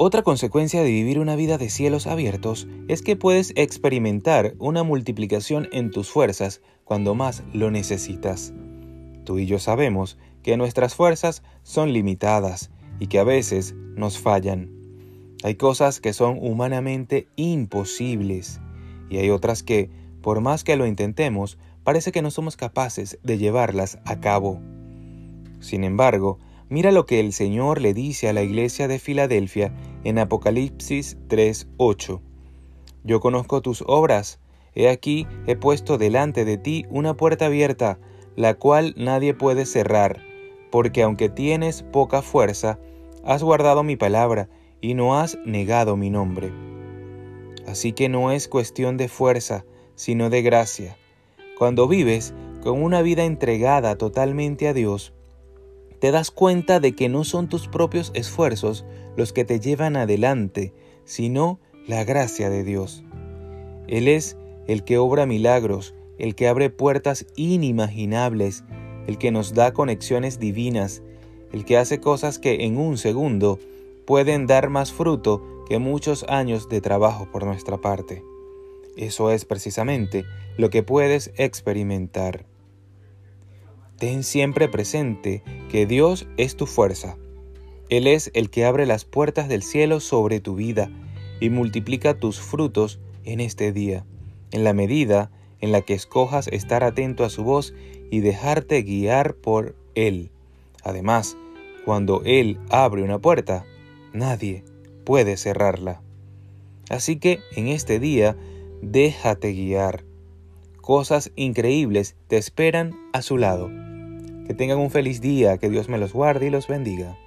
Otra consecuencia de vivir una vida de cielos abiertos es que puedes experimentar una multiplicación en tus fuerzas cuando más lo necesitas. Tú y yo sabemos que nuestras fuerzas son limitadas y que a veces nos fallan. Hay cosas que son humanamente imposibles y hay otras que, por más que lo intentemos, parece que no somos capaces de llevarlas a cabo. Sin embargo, Mira lo que el Señor le dice a la iglesia de Filadelfia en Apocalipsis 3:8. Yo conozco tus obras, he aquí he puesto delante de ti una puerta abierta, la cual nadie puede cerrar, porque aunque tienes poca fuerza, has guardado mi palabra y no has negado mi nombre. Así que no es cuestión de fuerza, sino de gracia. Cuando vives con una vida entregada totalmente a Dios, te das cuenta de que no son tus propios esfuerzos los que te llevan adelante, sino la gracia de Dios. Él es el que obra milagros, el que abre puertas inimaginables, el que nos da conexiones divinas, el que hace cosas que en un segundo pueden dar más fruto que muchos años de trabajo por nuestra parte. Eso es precisamente lo que puedes experimentar. Ten siempre presente que Dios es tu fuerza. Él es el que abre las puertas del cielo sobre tu vida y multiplica tus frutos en este día, en la medida en la que escojas estar atento a su voz y dejarte guiar por Él. Además, cuando Él abre una puerta, nadie puede cerrarla. Así que en este día, déjate guiar. Cosas increíbles te esperan a su lado. Que tengan un feliz día, que Dios me los guarde y los bendiga.